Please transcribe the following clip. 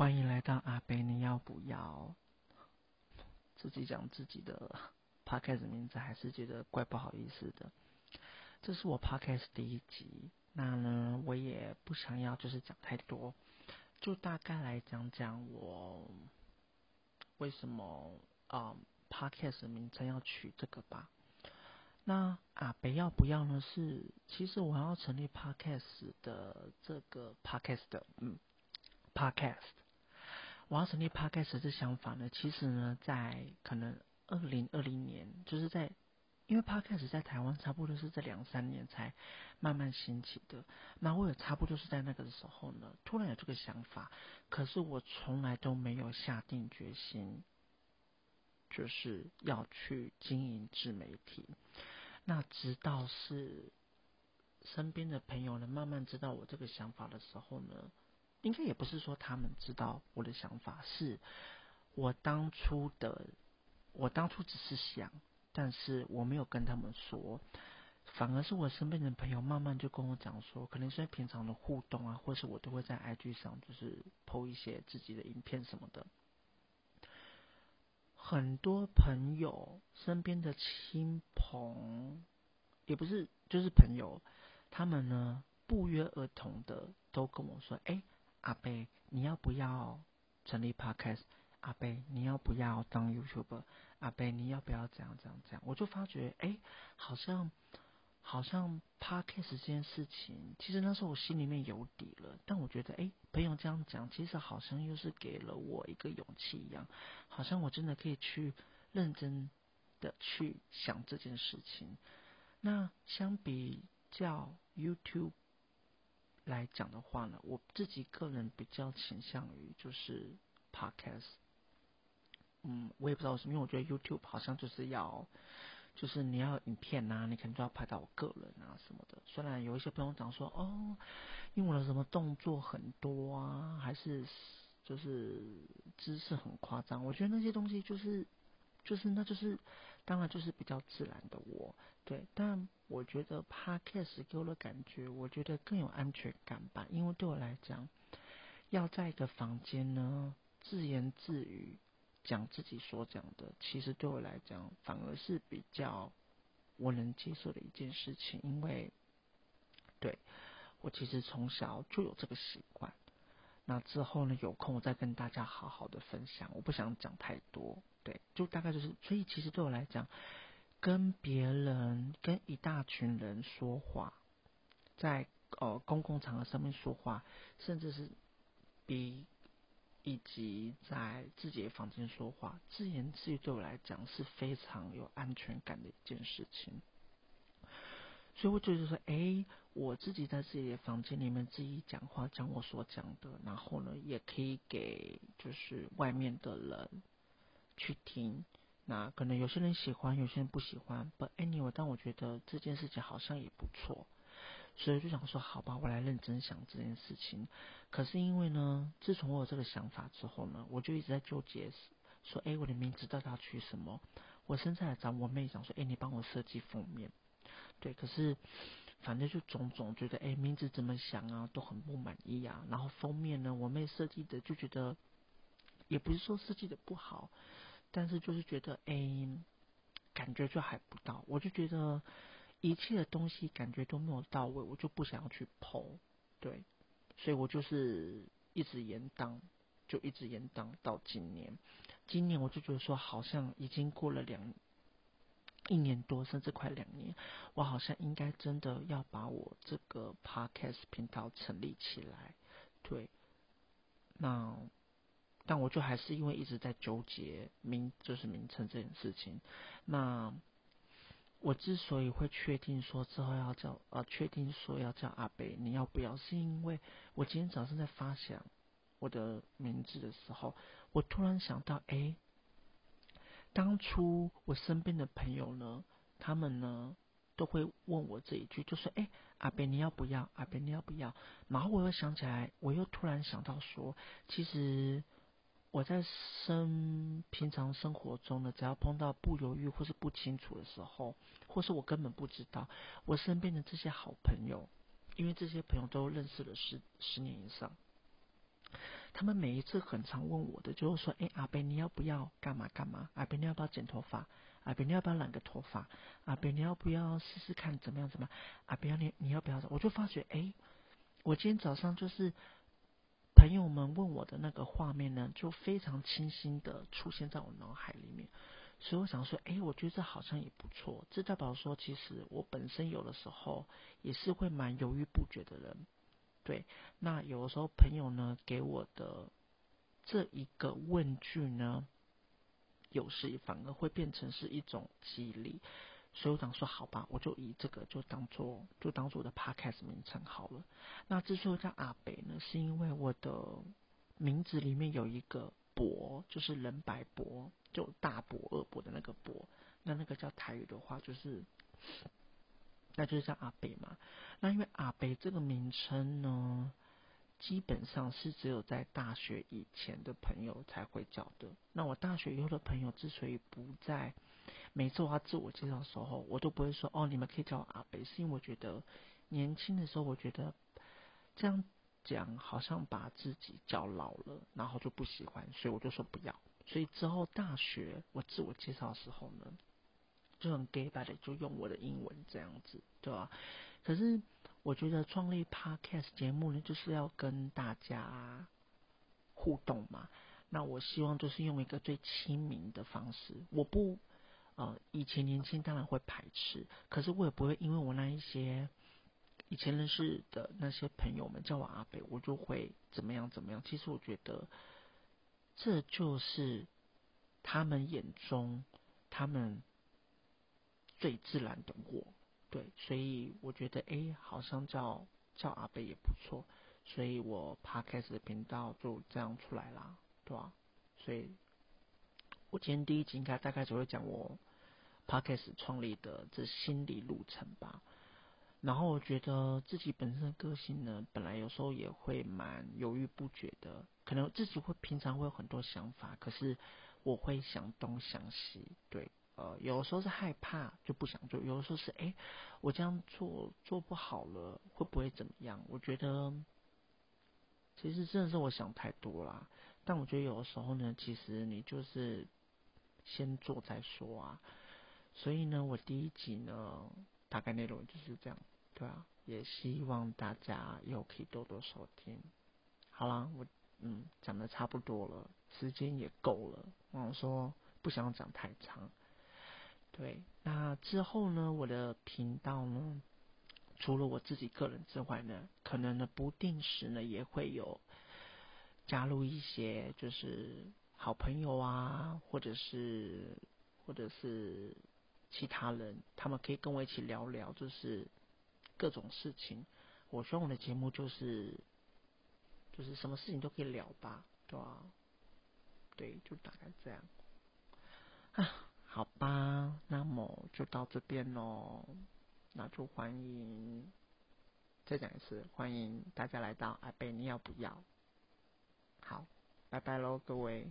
欢迎来到阿贝，你要不要？自己讲自己的 podcast 名字，还是觉得怪不好意思的。这是我 podcast 第一集，那呢，我也不想要就是讲太多，就大概来讲讲我为什么啊、嗯、podcast 名称要取这个吧。那阿贝要不要呢？是其实我要成立 podcast 的这个 podcast 嗯 podcast，我要成立 podcast 这想法呢，其实呢，在可能二零二零年，就是在。因为 Podcast 在台湾差不多是这两三年才慢慢兴起的，那我也差不多是在那个的时候呢，突然有这个想法，可是我从来都没有下定决心，就是要去经营自媒体。那直到是身边的朋友呢，慢慢知道我这个想法的时候呢，应该也不是说他们知道我的想法，是我当初的，我当初只是想。但是我没有跟他们说，反而是我身边的朋友慢慢就跟我讲说，可能是平常的互动啊，或是我都会在 IG 上就是 PO 一些自己的影片什么的。很多朋友身边的亲朋，也不是就是朋友，他们呢不约而同的都跟我说：“哎，阿贝，你要不要成立 Podcast？阿贝，你要不要当 YouTuber？” 阿贝，你要不要这样这样这样？我就发觉，哎，好像好像 Podcast 这件事情，其实那时候我心里面有底了。但我觉得，哎，朋友这样讲，其实好像又是给了我一个勇气一样，好像我真的可以去认真的去想这件事情。那相比较 YouTube 来讲的话呢，我自己个人比较倾向于就是 Podcast。嗯，我也不知道为什么，因为我觉得 YouTube 好像就是要，就是你要影片呐、啊，你可能就要拍到我个人啊什么的。虽然有一些朋友讲说，哦，因为我的什么动作很多啊，还是就是姿势很夸张，我觉得那些东西就是，就是那就是，当然就是比较自然的我，对。但我觉得 Podcast 给我的感觉，我觉得更有安全感吧，因为对我来讲，要在一个房间呢，自言自语。讲自己所讲的，其实对我来讲反而是比较我能接受的一件事情，因为对我其实从小就有这个习惯。那之后呢，有空我再跟大家好好的分享，我不想讲太多。对，就大概就是，所以其实对我来讲，跟别人跟一大群人说话，在呃公共场合上面说话，甚至是比。以及在自己的房间说话，自言自语对我来讲是非常有安全感的一件事情。所以我觉得说，哎，我自己在自己的房间里面自己讲话，讲我所讲的，然后呢，也可以给就是外面的人去听。那可能有些人喜欢，有些人不喜欢。But anyway，但我觉得这件事情好像也不错。所以就想说，好吧，我来认真想这件事情。可是因为呢，自从我有这个想法之后呢，我就一直在纠结，说，哎，我的名字到底要取什么？我现在来找我妹讲说，哎，你帮我设计封面。对，可是反正就种种觉得，哎，名字怎么想啊，都很不满意啊。然后封面呢，我妹设计的就觉得，也不是说设计的不好，但是就是觉得，哎，感觉就还不到。我就觉得。一切的东西感觉都没有到位，我就不想要去碰对，所以我就是一直延宕，就一直延宕到今年。今年我就觉得说，好像已经过了两一年多，甚至快两年，我好像应该真的要把我这个 podcast 频道成立起来，对。那但我就还是因为一直在纠结名，就是名称这件事情，那。我之所以会确定说之后要叫呃，确定说要叫阿贝，你要不要？是因为我今天早上在发想我的名字的时候，我突然想到，哎，当初我身边的朋友呢，他们呢都会问我这一句，就说，哎，阿贝你要不要？阿贝你要不要？然后我又想起来，我又突然想到说，其实。我在生平常生活中呢，只要碰到不犹豫或是不清楚的时候，或是我根本不知道，我身边的这些好朋友，因为这些朋友都认识了十十年以上，他们每一次很常问我的，就是说，哎，阿伯你要不要干嘛干嘛？阿伯你要不要剪头发？阿伯你要不要染个头发？阿伯你要不要试试看怎么样怎么样？阿伯你你要不要？我就发觉，哎，我今天早上就是朋友们问我的那个画面呢，就非常清晰的出现在我脑海里面。所以我想说，哎，我觉得这好像也不错。这代表说，其实我本身有的时候也是会蛮犹豫不决的人。对，那有的时候朋友呢给我的这一个问句呢，有时反而会变成是一种激励。所以我想说，好吧，我就以这个就当做就当做我的 podcast 名称好了。那之所以叫阿北呢，是因为我的名字里面有一个伯，就是人白伯，就大伯二伯的那个伯。那那个叫台语的话，就是。那就是叫阿北嘛。那因为阿北这个名称呢，基本上是只有在大学以前的朋友才会叫的。那我大学以后的朋友之所以不在，每次我要自我介绍的时候，我都不会说哦，你们可以叫我阿北，是因为我觉得年轻的时候，我觉得这样讲好像把自己叫老了，然后就不喜欢，所以我就说不要。所以之后大学我自我介绍的时候呢。就很 gay 吧的，就用我的英文这样子，对吧？可是我觉得创立 podcast 节目呢，就是要跟大家互动嘛。那我希望就是用一个最亲民的方式。我不呃，以前年轻当然会排斥，可是我也不会因为我那一些以前认识的那些朋友们叫我阿北，我就会怎么样怎么样。其实我觉得这就是他们眼中他们。最自然的我，对，所以我觉得，哎，好像叫叫阿贝也不错，所以我 Podcast 的频道就这样出来啦，对吧？所以，我今天第一集应该大概只会讲我 Podcast 创立的这心理路程吧。然后我觉得自己本身的个性呢，本来有时候也会蛮犹豫不决的，可能自己会平常会有很多想法，可是我会想东想西，对。呃，有的时候是害怕就不想做，有的时候是哎，我这样做做不好了，会不会怎么样？我觉得其实真的是我想太多啦。但我觉得有的时候呢，其实你就是先做再说啊。所以呢，我第一集呢，大概内容就是这样，对啊，也希望大家以后可以多多收听。好啦，我嗯讲的差不多了，时间也够了，我想说不想讲太长。对，那之后呢，我的频道呢，除了我自己个人之外呢，可能呢不定时呢也会有加入一些就是好朋友啊，或者是或者是其他人，他们可以跟我一起聊聊，就是各种事情。我希望我的节目就是就是什么事情都可以聊吧，对吧？对，就大概这样啊。好吧，那么就到这边喽。那就欢迎，再讲一次，欢迎大家来到阿贝，你要不要？好，拜拜喽，各位。